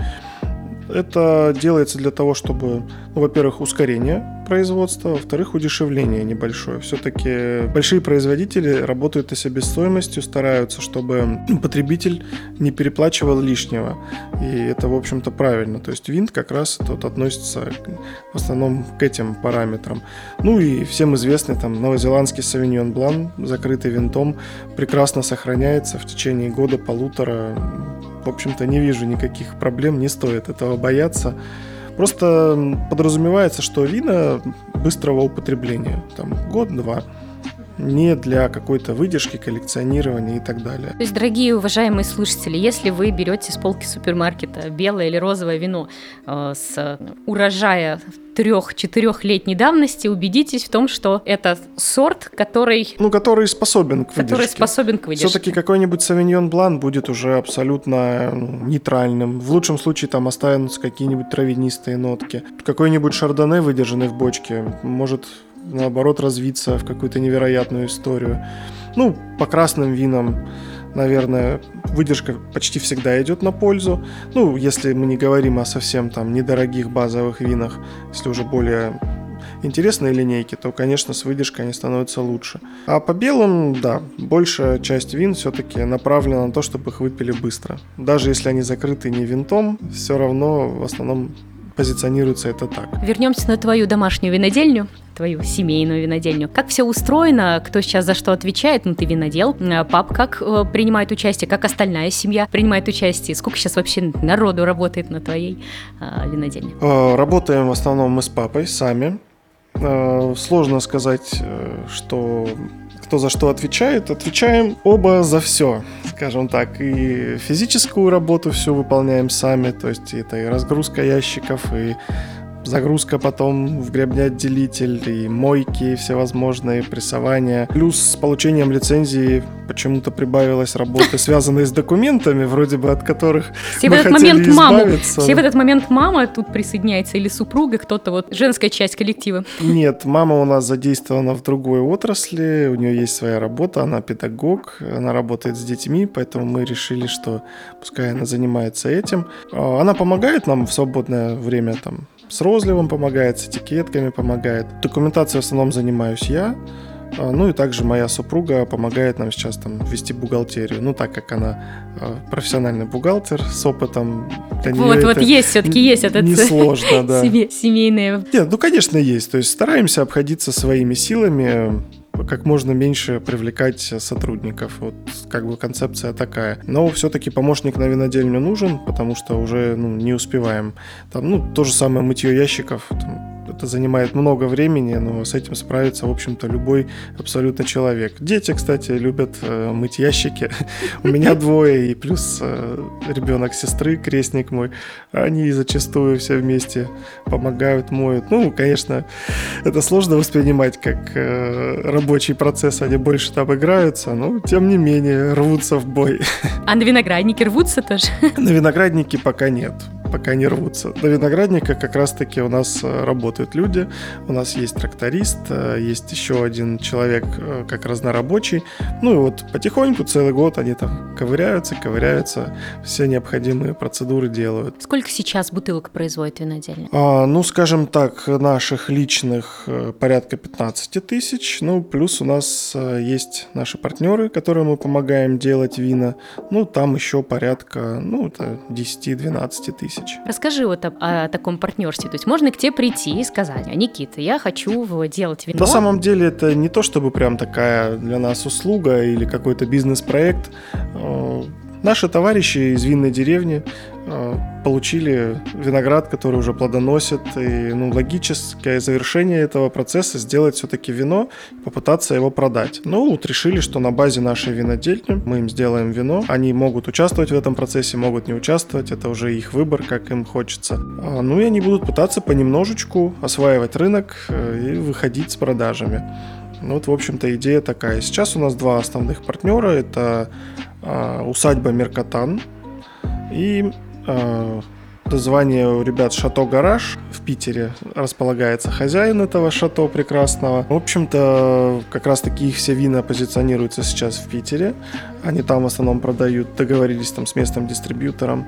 Это делается для того, чтобы, ну, во-первых, ускорение производства, во-вторых, удешевление небольшое. Все-таки большие производители работают на себестоимостью, стараются, чтобы потребитель не переплачивал лишнего. И это, в общем-то, правильно. То есть винт как раз тут относится в основном к этим параметрам. Ну и всем известный там новозеландский Sauvignon Blanc, закрытый винтом, прекрасно сохраняется в течение года-полутора. В общем-то, не вижу никаких проблем, не стоит этого бояться. Просто подразумевается, что вина быстрого употребления, там год-два, не для какой-то выдержки, коллекционирования и так далее. То есть, дорогие уважаемые слушатели, если вы берете с полки супермаркета белое или розовое вино э, с урожая трех-четырехлетней давности, убедитесь в том, что это сорт, который... Ну, который способен к выдержке. Который способен к выдержке. Все-таки какой-нибудь Савиньон Блан будет уже абсолютно ну, нейтральным. В лучшем случае там останутся какие-нибудь травянистые нотки. Какой-нибудь шардоне, выдержанный в бочке, может наоборот развиться в какую-то невероятную историю. Ну, по красным винам, наверное, выдержка почти всегда идет на пользу. Ну, если мы не говорим о совсем там недорогих базовых винах, если уже более интересные линейки, то, конечно, с выдержкой они становятся лучше. А по белым, да, большая часть вин все-таки направлена на то, чтобы их выпили быстро. Даже если они закрыты не винтом, все равно в основном позиционируется это так. Вернемся на твою домашнюю винодельню твою семейную винодельню. Как все устроено, кто сейчас за что отвечает, ну ты винодел, а пап как э, принимает участие, как остальная семья принимает участие, сколько сейчас вообще народу работает на твоей э, винодельне? Работаем в основном мы с папой сами. Э, сложно сказать, э, что кто за что отвечает. Отвечаем оба за все, скажем так. И физическую работу все выполняем сами, то есть это и разгрузка ящиков, и загрузка потом в гребнеотделитель и мойки всевозможные, прессования. Плюс с получением лицензии почему-то прибавилось работы, связанные с документами, вроде бы от которых все мы в этот момент маму, Все в этот момент мама тут присоединяется или супруга, кто-то вот женская часть коллектива. Нет, мама у нас задействована в другой отрасли, у нее есть своя работа, она педагог, она работает с детьми, поэтому мы решили, что пускай она занимается этим. А, она помогает нам в свободное время там с розливом помогает, с этикетками помогает. Документацией в основном занимаюсь я. А, ну и также моя супруга помогает нам сейчас там вести бухгалтерию. Ну так как она а, профессиональный бухгалтер с опытом. Вот, вот есть, все-таки есть этот несложно, да. семейные. Нет, ну конечно есть. То есть стараемся обходиться своими силами как можно меньше привлекать сотрудников. Вот как бы концепция такая. Но все-таки помощник на винодельню нужен, потому что уже ну, не успеваем. Там, ну, то же самое мытье ящиков. Там, это занимает много времени, но с этим справится, в общем-то, любой абсолютно человек. Дети, кстати, любят э, мыть ящики. У меня двое, и плюс э, ребенок сестры, крестник мой. Они зачастую все вместе помогают, моют. Ну, конечно, это сложно воспринимать как э, рабочий процесс, они больше там играются, но тем не менее рвутся в бой. А на винограднике рвутся тоже? На винограднике пока нет пока не рвутся. До виноградника как раз-таки у нас э, работают люди. У нас есть тракторист, э, есть еще один человек э, как разнорабочий. Ну и вот потихоньку целый год они там ковыряются, ковыряются, все необходимые процедуры делают. Сколько сейчас бутылок производит винодельня? А, ну, скажем так, наших личных порядка 15 тысяч. Ну, плюс у нас есть наши партнеры, которым мы помогаем делать вина. Ну, там еще порядка, ну, 10-12 тысяч тысяч. Расскажи вот о, о таком партнерстве. То есть можно к тебе прийти и сказать, а, Никита, я хочу делать вино. На самом деле это не то, чтобы прям такая для нас услуга или какой-то бизнес-проект. Наши товарищи из винной деревни Э, получили виноград, который уже плодоносит, и ну, логическое завершение этого процесса сделать все-таки вино, попытаться его продать. Ну, вот решили, что на базе нашей винодельни мы им сделаем вино. Они могут участвовать в этом процессе, могут не участвовать, это уже их выбор, как им хочется. А, ну и они будут пытаться понемножечку осваивать рынок э, и выходить с продажами. Ну, вот, в общем-то, идея такая. Сейчас у нас два основных партнера. Это усадьба Меркатан и э, название у ребят «Шато Гараж» в Питере располагается хозяин этого шато прекрасного. В общем-то, как раз-таки их все вина позиционируются сейчас в Питере. Они там в основном продают, договорились там с местным дистрибьютором.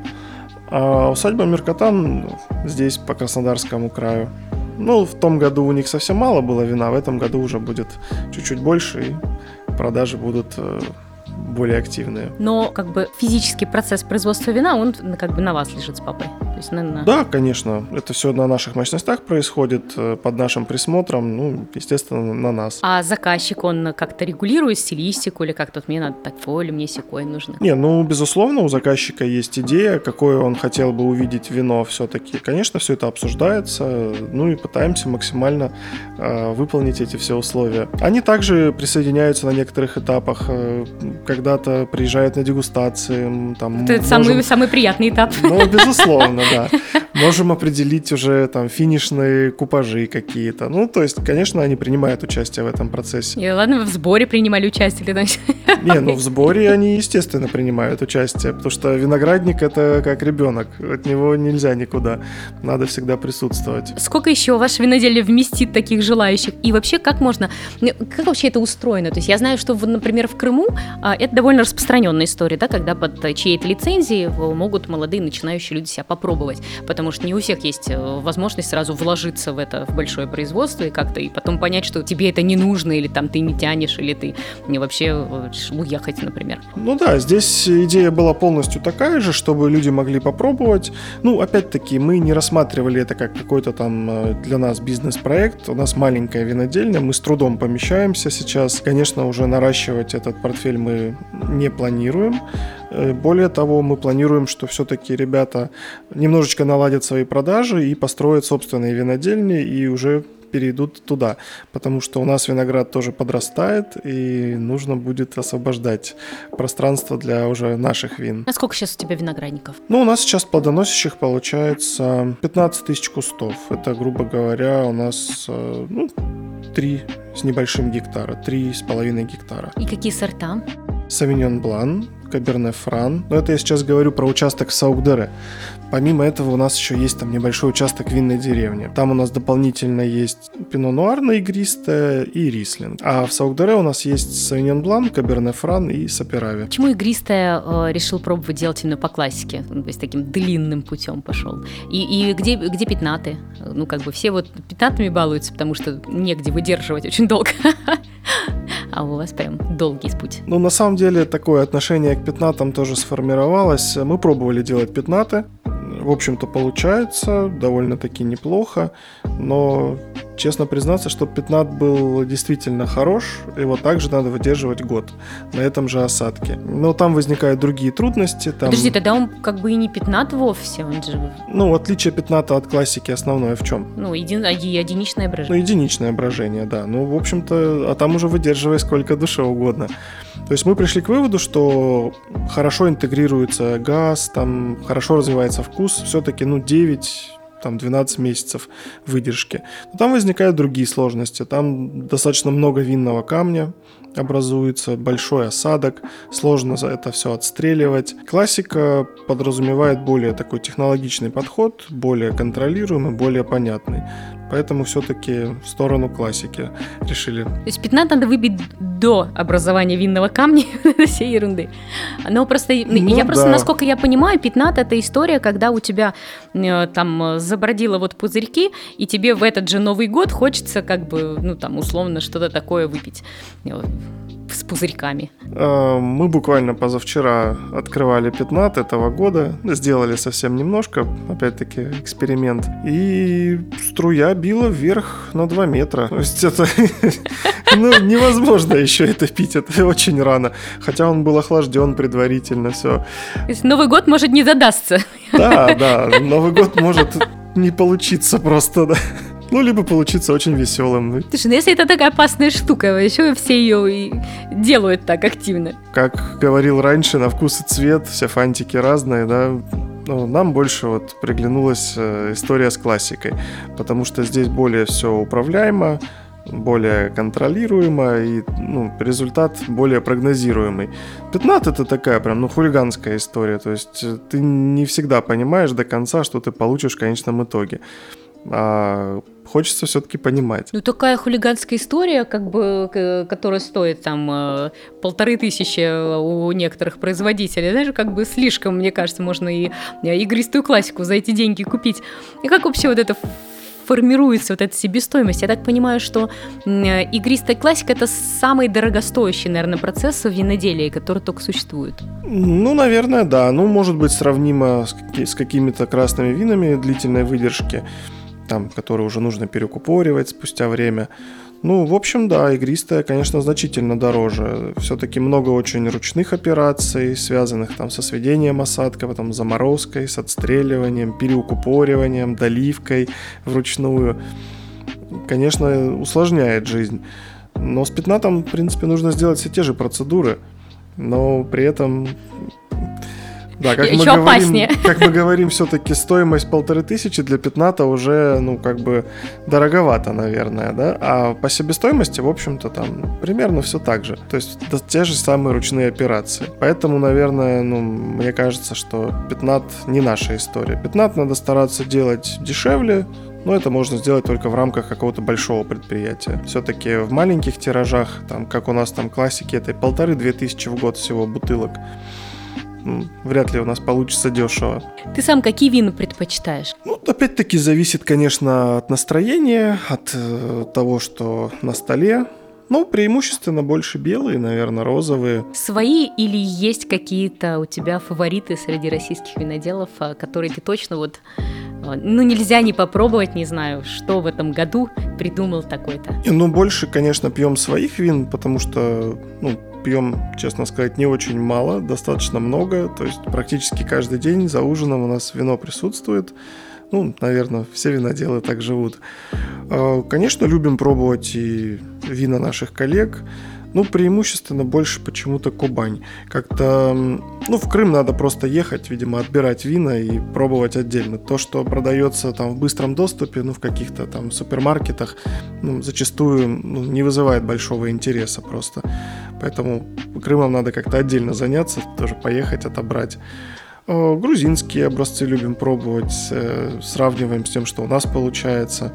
А усадьба Меркатан здесь, по Краснодарскому краю. Ну, в том году у них совсем мало было вина, в этом году уже будет чуть-чуть больше, и продажи будут э, более активные. Но как бы физический процесс производства вина, он как бы на вас лежит с папой. То есть, наверное... Да, конечно. Это все на наших мощностях происходит, э, под нашим присмотром, ну, естественно, на нас. А заказчик, он как-то регулирует стилистику или как тут мне надо такое или мне секое нужно? Не, ну, безусловно, у заказчика есть идея, какое он хотел бы увидеть вино все-таки. Конечно, все это обсуждается, ну и пытаемся максимально э, выполнить эти все условия. Они также присоединяются на некоторых этапах, э, когда-то приезжают на дегустации. Там, это можем... самый, самый приятный этап. Ну, безусловно, да. Можем определить уже там финишные купажи какие-то. Ну, то есть, конечно, они принимают участие в этом процессе. И ладно, в сборе принимали участие. Или, Не, ну в сборе они, естественно, принимают участие, потому что виноградник это как ребенок. От него нельзя никуда. Надо всегда присутствовать. Сколько еще ваше виноделие вместит таких желающих? И вообще, как можно... Как вообще это устроено? То есть я знаю, что, например, в Крыму а, это довольно распространенная история, да, когда под чьей-то лицензией могут молодые начинающие люди себя попробовать, потому что не у всех есть э, возможность сразу вложиться в это в большое производство и как-то и потом понять, что тебе это не нужно или там ты не тянешь или ты не вообще э, уехать, например. Ну да, здесь идея была полностью такая же, чтобы люди могли попробовать. Ну, опять-таки, мы не рассматривали это как какой-то там э, для нас бизнес-проект. У нас маленькая винодельня, мы с трудом помещаемся сейчас. Конечно, уже наращивать этот портфель мы не планируем. Э, более того, мы планируем, что все-таки ребята немножечко наладят свои продажи и построят собственные винодельни и уже перейдут туда, потому что у нас виноград тоже подрастает, и нужно будет освобождать пространство для уже наших вин. А сколько сейчас у тебя виноградников? Ну, у нас сейчас плодоносящих получается 15 тысяч кустов. Это, грубо говоря, у нас э, ну, 3 с небольшим гектара, 3,5 гектара. И какие сорта? Савиньон Блан, Каберне Фран. Но это я сейчас говорю про участок в Саукдере. Помимо этого у нас еще есть там небольшой участок винной деревни. Там у нас дополнительно есть пино нуар на игристое и рислинг. А в Саукдере у нас есть Савиньон Блан, Каберне Фран и Саперави. Почему игристое э, решил пробовать делать именно по классике? Ну, то есть таким длинным путем пошел. И, и где, где пятнаты? Ну, как бы все вот пятнатами балуются, потому что негде выдерживать очень долго. а у вас прям долгий путь. Ну, на самом деле, такое отношение к пятнатам тоже сформировалось. Мы пробовали делать пятнаты. В общем-то, получается довольно-таки неплохо, но честно признаться, что пятнат был действительно хорош, его также надо выдерживать год на этом же осадке. Но там возникают другие трудности. Там... Подожди, тогда он как бы и не пятнат вовсе, он же... Ну, отличие пятната от классики основное в чем? Ну, един... единичное брожение. Ну, единичное брожение, да. Ну, в общем-то, а там уже выдерживай сколько душе угодно. То есть мы пришли к выводу, что хорошо интегрируется газ, там хорошо развивается вкус, все-таки, ну, 9 там 12 месяцев выдержки. Но там возникают другие сложности. Там достаточно много винного камня образуется, большой осадок, сложно за это все отстреливать. Классика подразумевает более такой технологичный подход, более контролируемый, более понятный. Поэтому все-таки в сторону классики решили. То есть пятна надо выбить до образования винного камня, всей ерунды. Но просто, ну, я просто, да. насколько я понимаю, пятнат это история, когда у тебя э, там забродило вот пузырьки, и тебе в этот же Новый год хочется как бы, ну там условно что-то такое выпить с пузырьками? А, мы буквально позавчера открывали пятнат этого года, сделали совсем немножко, опять-таки эксперимент, и струя била вверх на 2 метра. То есть это ну, невозможно еще это пить, это очень рано. Хотя он был охлажден предварительно, все. То есть Новый год может не задастся. Да, да, Новый год может не получиться просто, да. Ну, либо получиться очень веселым. Слушай, ну если это такая опасная штука, еще все ее и делают так активно. Как говорил раньше, на вкус и цвет все фантики разные, да. Ну, нам больше вот приглянулась э, история с классикой, потому что здесь более все управляемо, более контролируемо и ну, результат более прогнозируемый. Пятнат это такая прям ну хулиганская история, то есть э, ты не всегда понимаешь до конца, что ты получишь в конечном итоге. А хочется все-таки понимать. Ну, такая хулиганская история, как бы, которая стоит там э, полторы тысячи у некоторых производителей, даже как бы слишком, мне кажется, можно и игристую классику за эти деньги купить. И как вообще вот это формируется вот эта себестоимость? Я так понимаю, что игристая классика – это самый дорогостоящий, наверное, процесс в виноделии, который только существует. Ну, наверное, да. Ну, может быть, сравнимо с какими-то красными винами длительной выдержки, там, которые уже нужно перекупоривать спустя время. Ну, в общем, да, игристая, конечно, значительно дороже. Все-таки много очень ручных операций, связанных там со сведением осадка, потом заморозкой, с отстреливанием, переукупориванием, доливкой вручную. Конечно, усложняет жизнь. Но с пятнатом, в принципе, нужно сделать все те же процедуры, но при этом да, как мы, говорим, опаснее. как мы говорим, все-таки стоимость полторы тысячи для пятната уже, ну, как бы дороговато, наверное, да? А по себестоимости, в общем-то, там примерно все так же. То есть это те же самые ручные операции. Поэтому, наверное, ну, мне кажется, что пятнат не наша история. Пятнат надо стараться делать дешевле, но это можно сделать только в рамках какого-то большого предприятия. Все-таки в маленьких тиражах, там, как у нас там классики, это полторы-две тысячи в год всего бутылок вряд ли у нас получится дешево. Ты сам какие вина предпочитаешь? Ну, опять-таки зависит, конечно, от настроения, от э, того, что на столе. Ну, преимущественно больше белые, наверное, розовые. Свои или есть какие-то у тебя фавориты среди российских виноделов, а, которые ты точно вот а, ну, нельзя не попробовать, не знаю, что в этом году придумал такой-то. Ну, больше, конечно, пьем своих вин, потому что, ну, пьем, честно сказать, не очень мало, достаточно много. То есть практически каждый день за ужином у нас вино присутствует. Ну, наверное, все виноделы так живут. А, конечно, любим пробовать и вина наших коллег. Ну, преимущественно больше почему-то Кубань. Как-то, ну, в Крым надо просто ехать, видимо, отбирать вина и пробовать отдельно. То, что продается там в быстром доступе, ну, в каких-то там супермаркетах, ну, зачастую ну, не вызывает большого интереса просто. Поэтому Крымом надо как-то отдельно заняться, тоже поехать, отобрать. Грузинские образцы любим пробовать, э, сравниваем с тем, что у нас получается.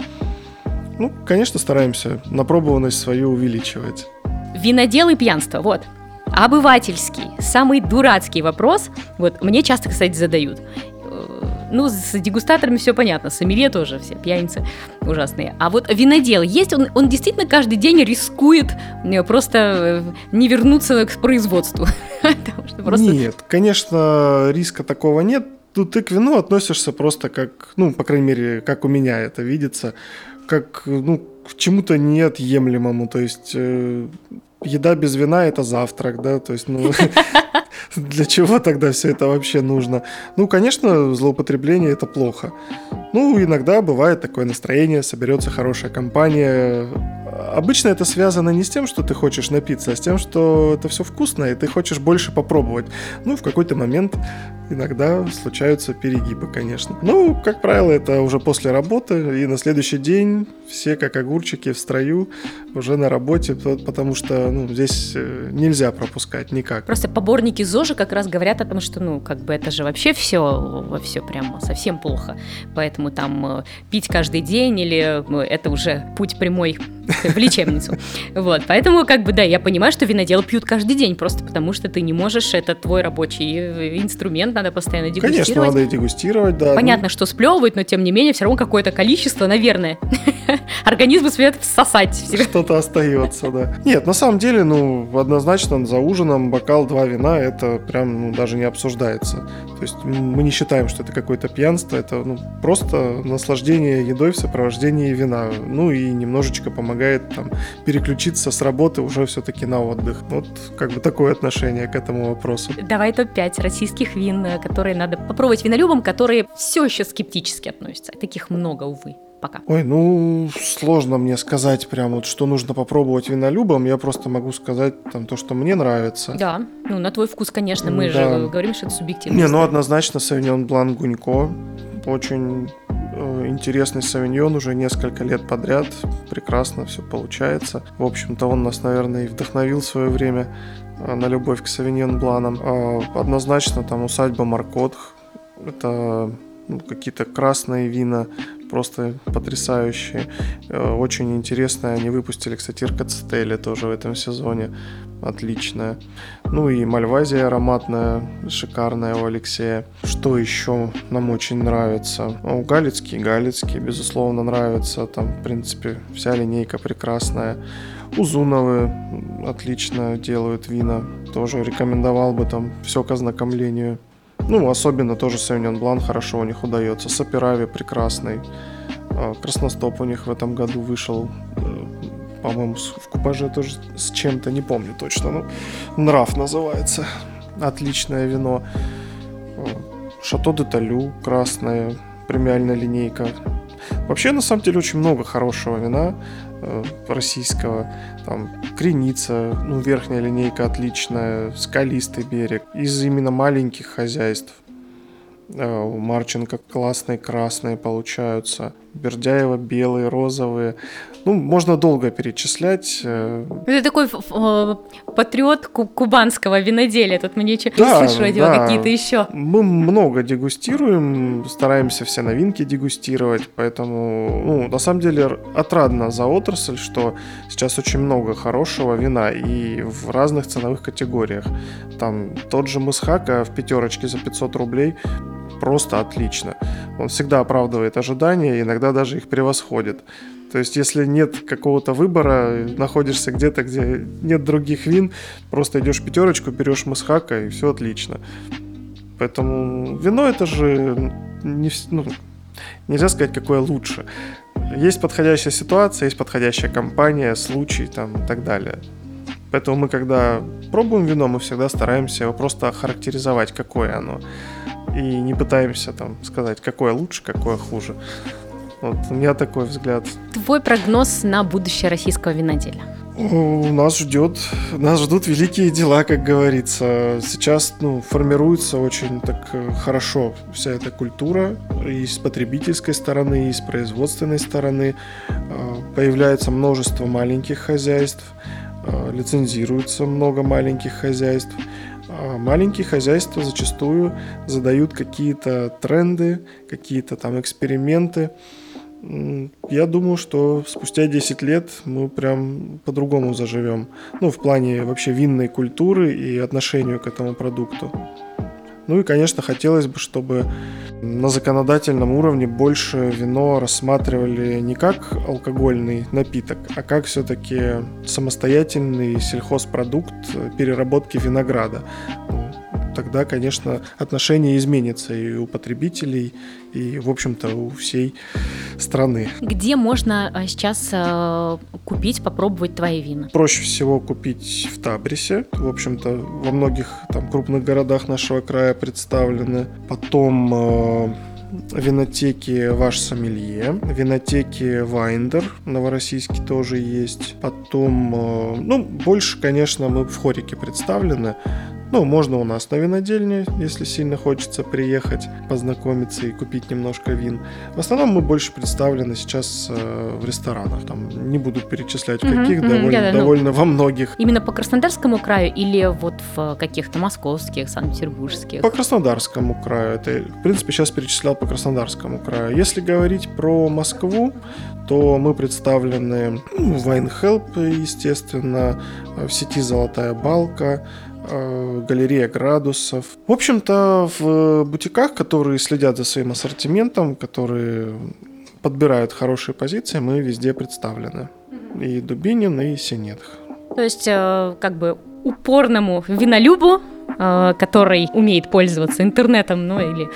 Ну, конечно, стараемся напробованность свою увеличивать. Винодел и пьянство, вот. Обывательский, самый дурацкий вопрос, вот мне часто, кстати, задают. Ну, с дегустаторами все понятно, с сомелье тоже все пьяницы ужасные. А вот винодел есть, он, он действительно каждый день рискует э, просто э, не вернуться к производству. Нет, конечно, риска такого нет. Тут ты к вину относишься просто как, ну, по крайней мере, как у меня это видится, как, ну, к чему-то неотъемлемому. То есть э, еда без вина это завтрак, да, то есть, ну, для чего тогда все это вообще нужно? Ну, конечно, злоупотребление это плохо. Ну, иногда бывает такое настроение, соберется хорошая компания. Обычно это связано не с тем, что ты хочешь напиться, а с тем, что это все вкусно, и ты хочешь больше попробовать. Ну, в какой-то момент иногда случаются перегибы, конечно. Ну, как правило, это уже после работы, и на следующий день все как огурчики в строю уже на работе, потому что ну, здесь э, нельзя пропускать никак. Просто поборники ЗОЖа как раз говорят о том, что ну, как бы это же вообще все, все прям совсем плохо. Поэтому там э, пить каждый день или э, это уже путь прямой в лечебницу. Вот, поэтому, как бы, да, я понимаю, что виноделы пьют каждый день, просто потому что ты не можешь, это твой рабочий инструмент, надо постоянно дегустировать. Конечно, надо и дегустировать, да. Понятно, ну... что сплевывать, но тем не менее, все равно какое-то количество, наверное. Организм успеет всосать. Что-то остается, да. Нет, на самом деле, ну, однозначно за ужином бокал два вина, это прям ну, даже не обсуждается. То есть мы не считаем, что это какое-то пьянство, это ну, просто наслаждение едой в сопровождении вина. Ну и немножечко помогает там переключиться с работы уже все-таки на отдых. Вот как бы такое отношение к этому вопросу. Давай топ-5 российских вин, которые надо попробовать винолюбам, которые все еще скептически относятся. Таких много, увы пока? Ой, ну, сложно мне сказать прям вот, что нужно попробовать винолюбам. Я просто могу сказать там то, что мне нравится. Да, ну, на твой вкус, конечно, мы да. же говорим, что это субъективно. Не, ну, однозначно Савиньон Блан Гунько. Очень э, интересный савиньон уже несколько лет подряд. Прекрасно все получается. В общем-то, он нас, наверное, и вдохновил в свое время э, на любовь к савиньон Бланам. Э, однозначно там усадьба Маркот. Это ну, какие-то красные вина просто потрясающие. Э, очень интересные. Они выпустили, кстати, Иркацетели тоже в этом сезоне. Отличная. Ну и Мальвазия ароматная, шикарная у Алексея. Что еще нам очень нравится? Ну, Галицкий, Галицкий, безусловно, нравится. Там, в принципе, вся линейка прекрасная. Узуновы отлично делают вина. Тоже рекомендовал бы там все к ознакомлению. Ну, особенно тоже Савиньон Блан хорошо у них удается. Саперави прекрасный. А, Красностоп у них в этом году вышел, э, по-моему, в купаже тоже с чем-то, не помню точно. Ну, Нрав называется. Отличное вино. А, Шато де Талю, красная премиальная линейка. Вообще, на самом деле, очень много хорошего вина российского. Там Креница, ну, верхняя линейка отличная, Скалистый берег. Из именно маленьких хозяйств. Э, у Марченко классные красные получаются. Бердяева белые, розовые. Ну, можно долго перечислять. Это такой э, патриот кубанского виноделия. Тут мне ничего да, слышу да. какие-то еще. Мы много дегустируем, стараемся все новинки дегустировать, поэтому, ну, на самом деле, отрадно за отрасль, что сейчас очень много хорошего вина и в разных ценовых категориях. Там тот же Мысхака в пятерочке за 500 рублей просто отлично. Он всегда оправдывает ожидания, иногда даже их превосходит. То есть, если нет какого-то выбора, находишься где-то, где нет других вин, просто идешь пятерочку, берешь масхака, и все отлично. Поэтому вино это же не, ну, нельзя сказать, какое лучше. Есть подходящая ситуация, есть подходящая компания, случай там и так далее. Поэтому мы, когда пробуем вино, мы всегда стараемся его просто охарактеризовать, какое оно и не пытаемся там сказать, какое лучше, какое хуже. Вот у меня такой взгляд. Твой прогноз на будущее российского виноделия? У нас ждет, нас ждут великие дела, как говорится. Сейчас ну, формируется очень так э, хорошо вся эта культура и с потребительской стороны, и с производственной стороны. А, появляется множество маленьких хозяйств, а, лицензируется много маленьких хозяйств. А маленькие хозяйства зачастую задают какие-то тренды, какие-то там эксперименты. Я думаю, что спустя 10 лет мы прям по-другому заживем. Ну, в плане вообще винной культуры и отношению к этому продукту. Ну и, конечно, хотелось бы, чтобы на законодательном уровне больше вино рассматривали не как алкогольный напиток, а как все-таки самостоятельный сельхозпродукт переработки винограда. Тогда, конечно, отношение изменится и у потребителей, и, в общем-то, у всей страны. Где можно а, сейчас э, купить, попробовать твои вина? Проще всего купить в Табрисе. В общем-то, во многих там крупных городах нашего края представлены. Потом э, винотеки Ваш Сомелье, винотеки Вайндер, Новороссийский тоже есть. Потом, э, ну, больше, конечно, мы в Хорике представлены. Ну, можно у нас на винодельне, если сильно хочется приехать, познакомиться и купить немножко вин. В основном мы больше представлены сейчас э, в ресторанах. Там не буду перечислять, в каких, mm-hmm, довольно, да, да, довольно ну, во многих. Именно по Краснодарскому краю или вот в каких-то московских, санкт-петербургских? По Краснодарскому краю. Это, в принципе, сейчас перечислял по Краснодарскому краю. Если говорить про Москву, то мы представлены ну, в Wine естественно, в сети «Золотая балка», галерея градусов. В общем-то, в бутиках, которые следят за своим ассортиментом, которые подбирают хорошие позиции, мы везде представлены. И Дубинин, и Синетх. То есть, э, как бы упорному винолюбу Э, который умеет пользоваться интернетом, ну или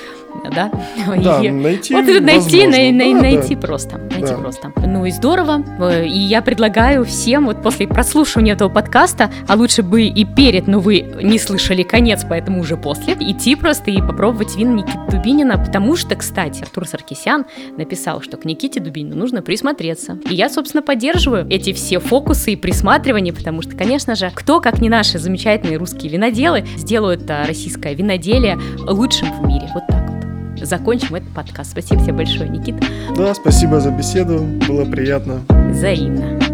да, да и, найти, вот найти, най, най, да, найти да. просто, найти да. просто. Ну и здорово, э, и я предлагаю всем вот после прослушивания этого подкаста, а лучше бы и перед, но вы не слышали конец, поэтому уже после, идти просто и попробовать вин Никиты Дубинина, потому что, кстати, Артур Саркисян написал, что к Никите Дубинину нужно присмотреться. И я, собственно, поддерживаю эти все фокусы и присматривания, потому что, конечно же, кто, как не наши замечательные русские виноделы, сделают а, российское виноделие лучшим в мире. Вот так вот. Закончим этот подкаст. Спасибо тебе большое, Никита. Да, спасибо за беседу. Было приятно. Взаимно.